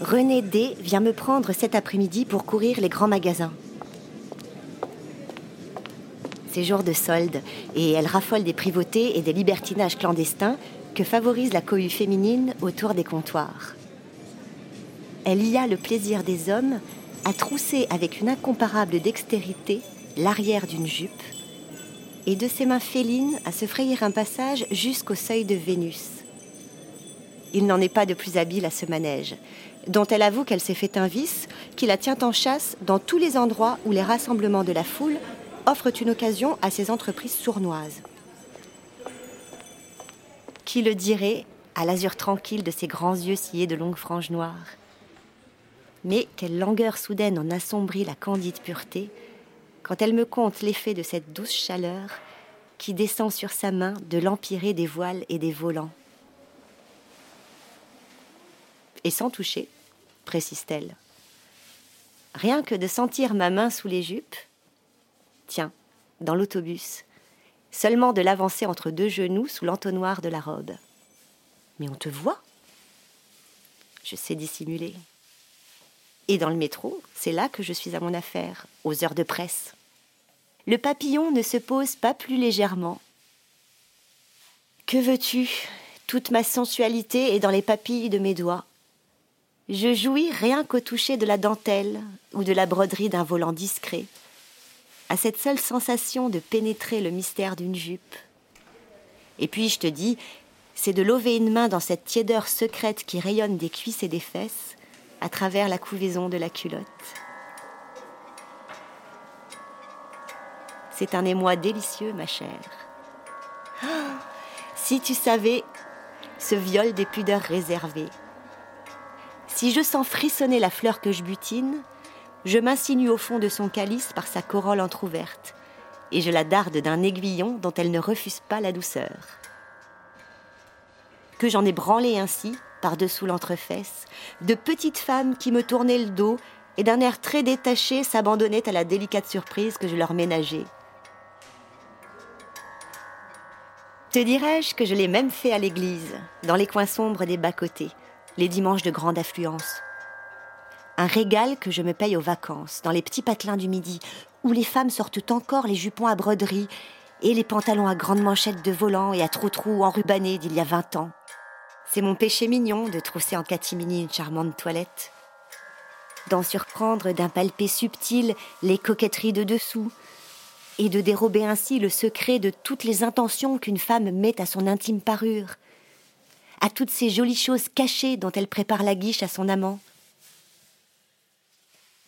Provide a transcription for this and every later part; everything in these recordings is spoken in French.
René D vient me prendre cet après-midi pour courir les grands magasins. C'est jour de solde et elle raffole des privautés et des libertinages clandestins que favorise la cohue féminine autour des comptoirs. Elle y a le plaisir des hommes à trousser avec une incomparable dextérité l'arrière d'une jupe et de ses mains félines à se frayer un passage jusqu'au seuil de Vénus. Il n'en est pas de plus habile à ce manège, dont elle avoue qu'elle s'est fait un vice qui la tient en chasse dans tous les endroits où les rassemblements de la foule offrent une occasion à ses entreprises sournoises. Qui le dirait à l'azur tranquille de ses grands yeux sciés de longues franges noires? Mais quelle langueur soudaine en assombrit la candide pureté quand elle me conte l'effet de cette douce chaleur qui descend sur sa main de l'empirée des voiles et des volants. Et sans toucher, précise-t-elle. Rien que de sentir ma main sous les jupes, tiens, dans l'autobus, seulement de l'avancer entre deux genoux sous l'entonnoir de la robe. Mais on te voit. Je sais dissimuler. Et dans le métro, c'est là que je suis à mon affaire, aux heures de presse. Le papillon ne se pose pas plus légèrement. Que veux-tu? Toute ma sensualité est dans les papilles de mes doigts. Je jouis rien qu'au toucher de la dentelle ou de la broderie d'un volant discret, à cette seule sensation de pénétrer le mystère d'une jupe. Et puis, je te dis, c'est de lever une main dans cette tiédeur secrète qui rayonne des cuisses et des fesses à travers la couvaison de la culotte. C'est un émoi délicieux, ma chère. Ah, si tu savais ce viol des pudeurs réservées. Si je sens frissonner la fleur que je butine, je m'insinue au fond de son calice par sa corolle entr'ouverte, et je la darde d'un aiguillon dont elle ne refuse pas la douceur. Que j'en ai branlé ainsi, par-dessous l'entrefesse, de petites femmes qui me tournaient le dos et d'un air très détaché s'abandonnaient à la délicate surprise que je leur ménageais. Te dirais-je que je l'ai même fait à l'église, dans les coins sombres des bas-côtés, les dimanches de grande affluence un régal que je me paye aux vacances, dans les petits patelins du midi, où les femmes sortent encore les jupons à broderie et les pantalons à grandes manchettes de volant et à trou-trou enrubanés d'il y a vingt ans. C'est mon péché mignon de trousser en catimini une charmante toilette, d'en surprendre d'un palpé subtil les coquetteries de dessous, et de dérober ainsi le secret de toutes les intentions qu'une femme met à son intime parure, à toutes ces jolies choses cachées dont elle prépare la guiche à son amant,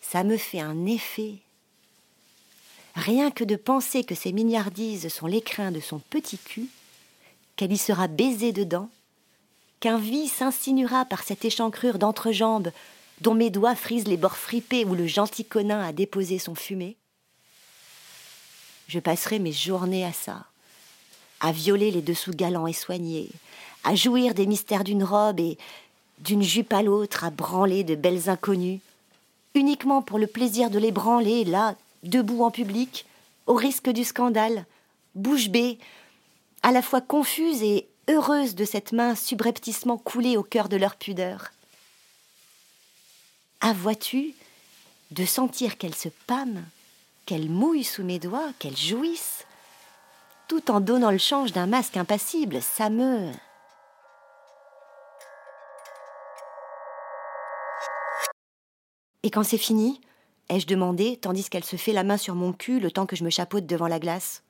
ça me fait un effet. Rien que de penser que ces mignardises sont l'écrin de son petit cul, qu'elle y sera baisée dedans, qu'un vice s'insinuera par cette échancrure d'entrejambe dont mes doigts frisent les bords fripés où le gentil conin a déposé son fumet. Je passerai mes journées à ça, à violer les dessous galants et soignés, à jouir des mystères d'une robe et d'une jupe à l'autre, à branler de belles inconnues, uniquement pour le plaisir de les branler, là, debout en public, au risque du scandale, bouche bée, à la fois confuse et heureuse de cette main subrepticement coulée au cœur de leur pudeur. Ah, vois-tu, de sentir qu'elle se pâme, qu'elle mouille sous mes doigts, qu'elle jouisse, tout en donnant le change d'un masque impassible, ça me. Et quand c'est fini ai-je demandé, tandis qu'elle se fait la main sur mon cul le temps que je me chapeaute devant la glace.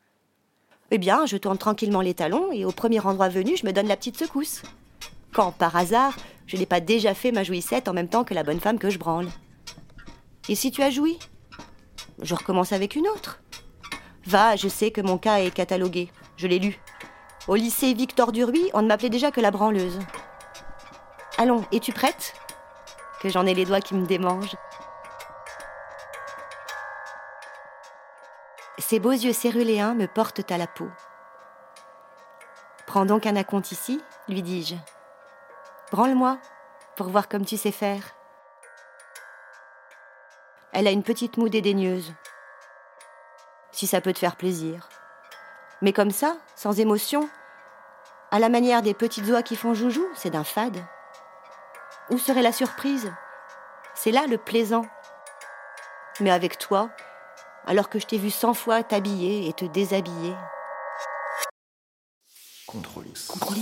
Eh bien, je tourne tranquillement les talons et au premier endroit venu, je me donne la petite secousse. Quand, par hasard, je n'ai pas déjà fait ma jouissette en même temps que la bonne femme que je branle. Et si tu as joui? Je recommence avec une autre. Va, je sais que mon cas est catalogué. Je l'ai lu. Au lycée Victor Duruy, on ne m'appelait déjà que la branleuse. Allons, es-tu prête? Que j'en ai les doigts qui me démangent. Ces beaux yeux céruléens me portent à la peau. Prends donc un acompte ici, lui dis-je. Branle-moi, pour voir comme tu sais faire. Elle a une petite moue dédaigneuse. Si ça peut te faire plaisir. Mais comme ça, sans émotion, à la manière des petites oies qui font joujou, c'est d'un fade. Où serait la surprise? C'est là le plaisant. Mais avec toi, alors que je t'ai vu cent fois t'habiller et te déshabiller. Contrôle. Contrôle.